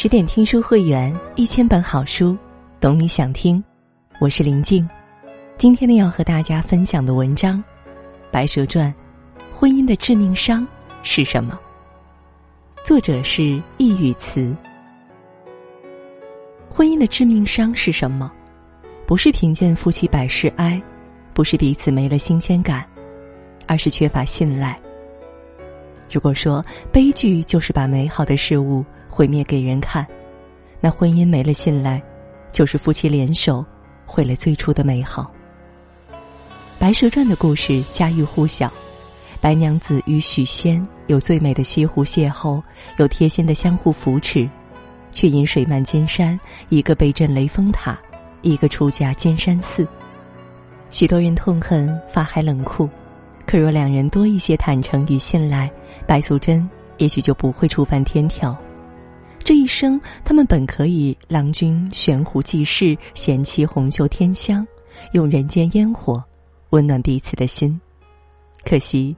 十点听书会员，一千本好书，懂你想听。我是林静，今天呢要和大家分享的文章《白蛇传》，婚姻的致命伤是什么？作者是易语词。婚姻的致命伤是什么？不是贫贱夫妻百事哀，不是彼此没了新鲜感，而是缺乏信赖。如果说悲剧就是把美好的事物毁灭给人看，那婚姻没了信赖，就是夫妻联手毁了最初的美好。《白蛇传》的故事家喻户晓，白娘子与许仙有最美的西湖邂逅，有贴心的相互扶持，却因水漫金山，一个被震雷峰塔，一个出家金山寺。许多人痛恨法海冷酷。可若两人多一些坦诚与信赖，白素贞也许就不会触犯天条。这一生，他们本可以郎君悬壶济世，贤妻红袖添香，用人间烟火温暖彼此的心。可惜，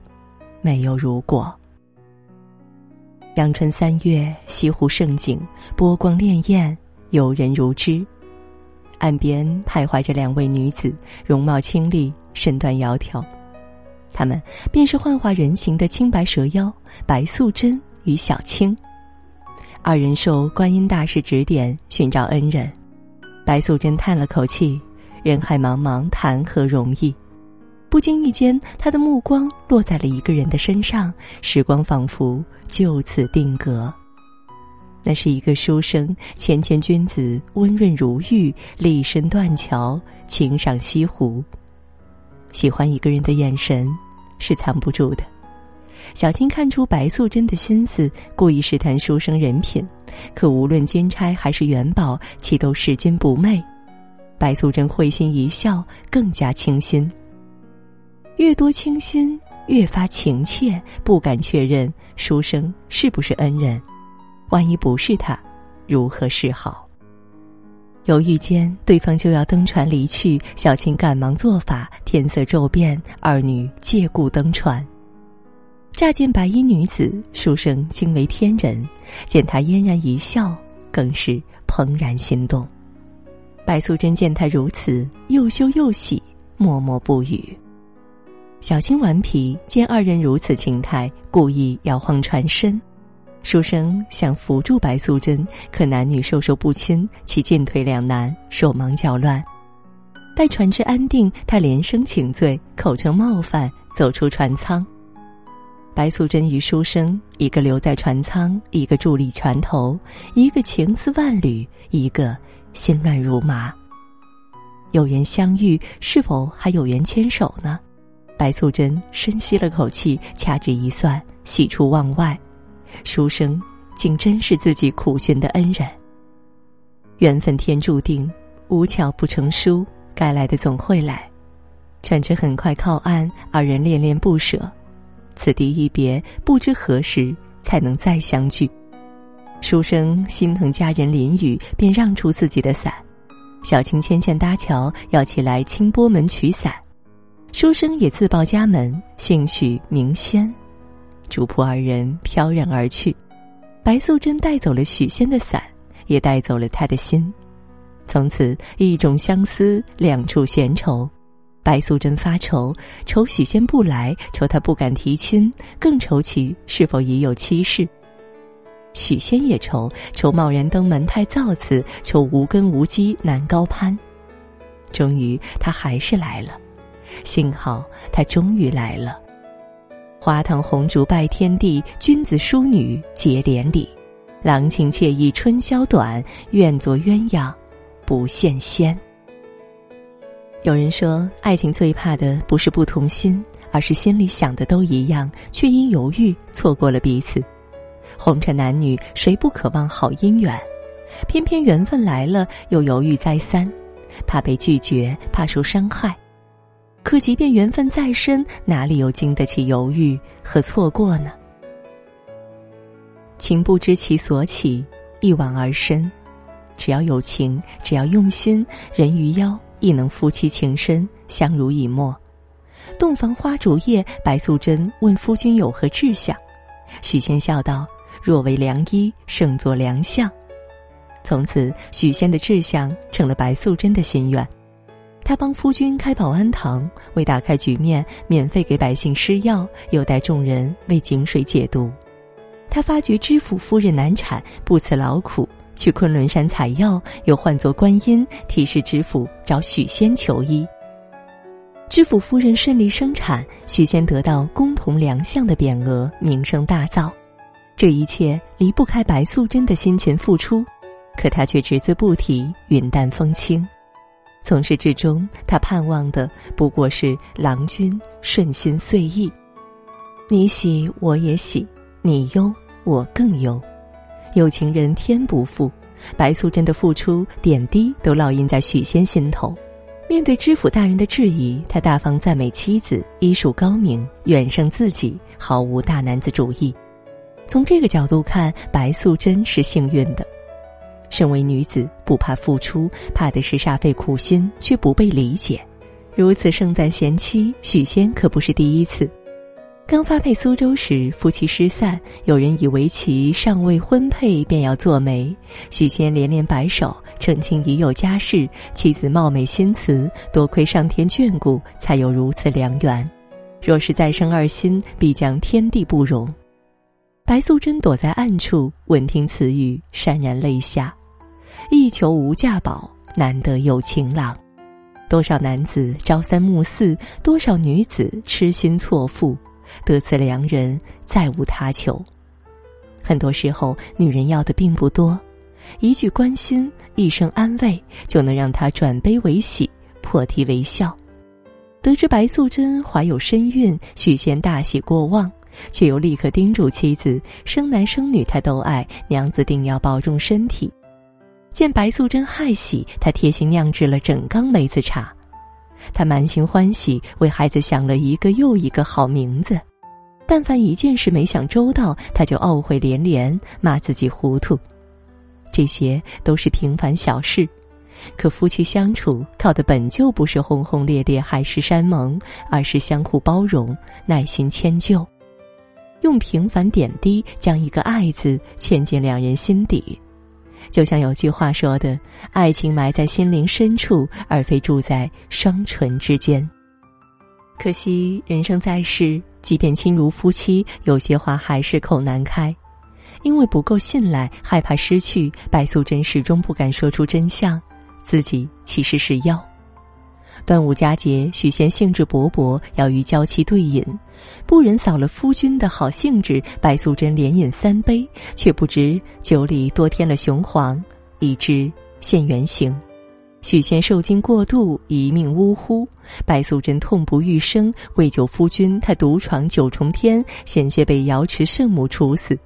没有如果。阳春三月，西湖盛景，波光潋滟，游人如织。岸边徘徊着两位女子，容貌清丽，身段窈窕。他们便是幻化人形的青白蛇妖白素贞与小青。二人受观音大士指点寻找恩人，白素贞叹了口气：“人海茫茫，谈何容易？”不经意间，她的目光落在了一个人的身上，时光仿佛就此定格。那是一个书生，谦谦君子，温润如玉，立身断桥，情赏西湖。喜欢一个人的眼神，是藏不住的。小青看出白素贞的心思，故意试探书生人品，可无论金钗还是元宝，其都拾金不昧。白素贞会心一笑，更加倾心。越多倾心，越发情切，不敢确认书生是不是恩人。万一不是他，如何是好？犹豫间，对方就要登船离去，小青赶忙做法，天色骤变，二女借故登船。乍见白衣女子，书生惊为天人；见她嫣然一笑，更是怦然心动。白素贞见他如此，又羞又喜，默默不语。小青顽皮，见二人如此情态，故意摇晃船身。书生想扶住白素贞，可男女授受不亲，其进退两难，手忙脚乱。待船只安定，他连声请罪，口称冒犯，走出船舱。白素贞与书生，一个留在船舱，一个伫立船头，一个情丝万缕，一个心乱如麻。有缘相遇，是否还有缘牵手呢？白素贞深吸了口气，掐指一算，喜出望外。书生竟真是自己苦寻的恩人。缘分天注定，无巧不成书，该来的总会来。船只很快靠岸，二人恋恋不舍。此地一别，不知何时才能再相聚。书生心疼家人淋雨，便让出自己的伞。小青牵线搭桥，要起来清波门取伞。书生也自报家门，姓许名仙。主仆二人飘然而去，白素贞带走了许仙的伞，也带走了他的心。从此，一种相思，两处闲愁。白素贞发愁，愁许仙不来，愁他不敢提亲，更愁其是否已有妻室。许仙也愁，愁贸然登门太造次，愁无根无基难高攀。终于，他还是来了，幸好他终于来了。花堂红烛拜天地，君子淑女结连理。郎情妾意春宵短，愿做鸳鸯不羡仙。有人说，爱情最怕的不是不同心，而是心里想的都一样，却因犹豫错过了彼此。红尘男女，谁不渴望好姻缘？偏偏缘分来了，又犹豫再三，怕被拒绝，怕受伤害。可即便缘分再深，哪里又经得起犹豫和错过呢？情不知其所起，一往而深。只要有情，只要用心，人鱼妖亦能夫妻情深，相濡以沫。洞房花烛夜，白素贞问夫君有何志向，许仙笑道：“若为良医，胜作良相。”从此，许仙的志向成了白素贞的心愿。他帮夫君开保安堂，为打开局面，免费给百姓施药，又带众人为井水解毒。他发觉知府夫人难产，不辞劳苦去昆仑山采药，又唤作观音，提示知府找许仙求医。知府夫人顺利生产，许仙得到公同良相的匾额，名声大噪。这一切离不开白素贞的辛勤付出，可他却只字不提，云淡风轻。从始至终，他盼望的不过是郎君顺心遂意。你喜我也喜，你忧我更忧。有情人天不负，白素贞的付出点滴都烙印在许仙心头。面对知府大人的质疑，他大方赞美妻子医术高明，远胜自己，毫无大男子主义。从这个角度看，白素贞是幸运的。身为女子，不怕付出，怕的是煞费苦心却不被理解。如此盛赞贤妻，许仙可不是第一次。刚发配苏州时，夫妻失散，有人以为其尚未婚配，便要做媒。许仙连连摆手，澄清已有家室，妻子貌美心慈，多亏上天眷顾，才有如此良缘。若是再生二心，必将天地不容。白素贞躲在暗处，闻听此语，潸然泪下。一求无价宝，难得有情郎。多少男子朝三暮四，多少女子痴心错付。得此良人，再无他求。很多时候，女人要的并不多，一句关心，一声安慰，就能让她转悲为喜，破涕为笑。得知白素贞怀有身孕，许仙大喜过望，却又立刻叮嘱妻子：生男生女他都爱，娘子定要保重身体。见白素贞害喜，他贴心酿制了整缸梅子茶。他满心欢喜，为孩子想了一个又一个好名字。但凡一件事没想周到，他就懊悔连连，骂自己糊涂。这些都是平凡小事，可夫妻相处靠的本就不是轰轰烈烈、海誓山盟，而是相互包容、耐心迁就，用平凡点滴将一个“爱”字嵌进两人心底。就像有句话说的：“爱情埋在心灵深处，而非住在双唇之间。”可惜人生在世，即便亲如夫妻，有些话还是口难开，因为不够信赖，害怕失去。白素贞始终不敢说出真相，自己其实是妖。端午佳节，许仙兴致勃勃要与娇妻对饮，不忍扫了夫君的好兴致，白素贞连饮三杯，却不知酒里多添了雄黄，以致现原形。许仙受惊过度，一命呜呼。白素贞痛不欲生，为救夫君，她独闯九重天，险些被瑶池圣母处死。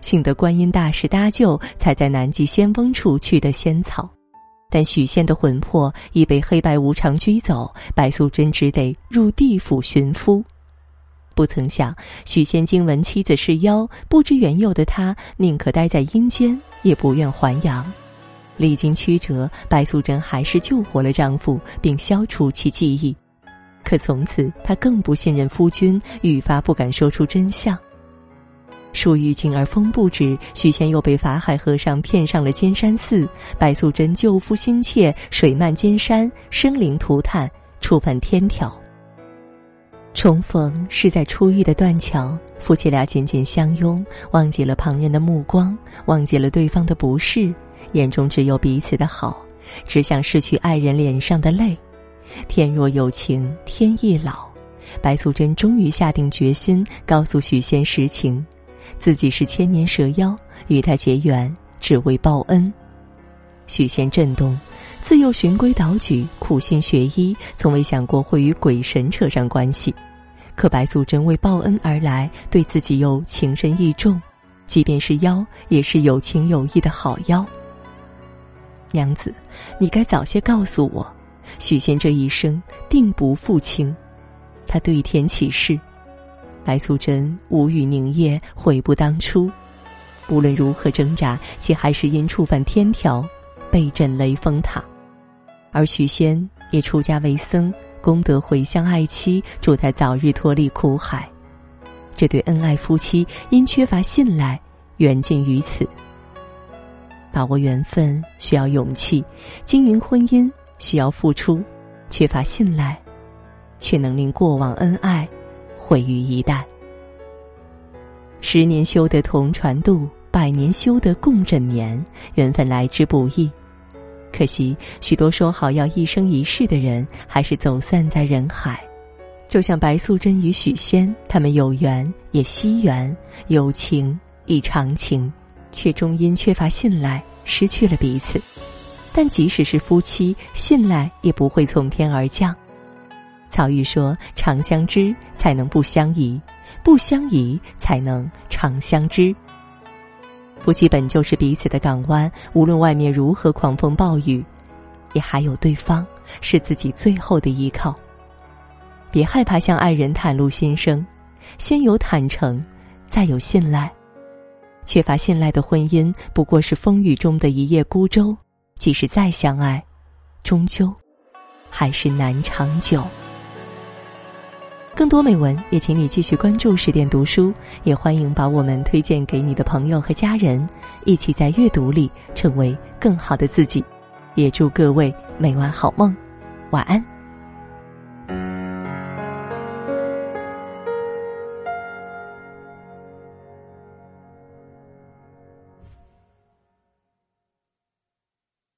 幸得观音大士搭救，才在南极仙翁处取得仙草。但许仙的魂魄已被黑白无常拘走，白素贞只得入地府寻夫。不曾想，许仙惊闻妻子是妖，不知缘由的他，宁可待在阴间，也不愿还阳。历经曲折，白素贞还是救活了丈夫，并消除其记忆。可从此，她更不信任夫君，愈发不敢说出真相。树欲静而风不止，许仙又被法海和尚骗上了金山寺。白素贞救夫心切，水漫金山，生灵涂炭，触犯天条。重逢是在初遇的断桥，夫妻俩紧紧相拥，忘记了旁人的目光，忘记了对方的不是。眼中只有彼此的好，只想拭去爱人脸上的泪。天若有情天亦老，白素贞终于下定决心，告诉许仙实情：自己是千年蛇妖，与他结缘只为报恩。许仙震动，自幼循规蹈矩，苦心学医，从未想过会与鬼神扯上关系。可白素贞为报恩而来，对自己又情深意重，即便是妖，也是有情有义的好妖。娘子，你该早些告诉我，许仙这一生定不负卿。他对天起誓。白素贞无语凝噎，悔不当初。无论如何挣扎，其还是因触犯天条，被震雷峰塔。而许仙也出家为僧，功德回向爱妻，祝他早日脱离苦海。这对恩爱夫妻因缺乏信赖，缘尽于此。把握缘分需要勇气，经营婚姻需要付出，缺乏信赖，却能令过往恩爱毁于一旦。十年修得同船渡，百年修得共枕眠。缘分来之不易，可惜许多说好要一生一世的人，还是走散在人海。就像白素贞与许仙，他们有缘也惜缘，有情亦长情，却终因缺乏信赖失去了彼此。但即使是夫妻，信赖也不会从天而降。曹禺说：“长相知，才能不相疑。”不相宜，才能长相知。夫妻本就是彼此的港湾，无论外面如何狂风暴雨，也还有对方是自己最后的依靠。别害怕向爱人袒露心声，先有坦诚，再有信赖。缺乏信赖的婚姻，不过是风雨中的一叶孤舟，即使再相爱，终究还是难长久。更多美文，也请你继续关注十点读书，也欢迎把我们推荐给你的朋友和家人，一起在阅读里成为更好的自己。也祝各位每晚好梦，晚安。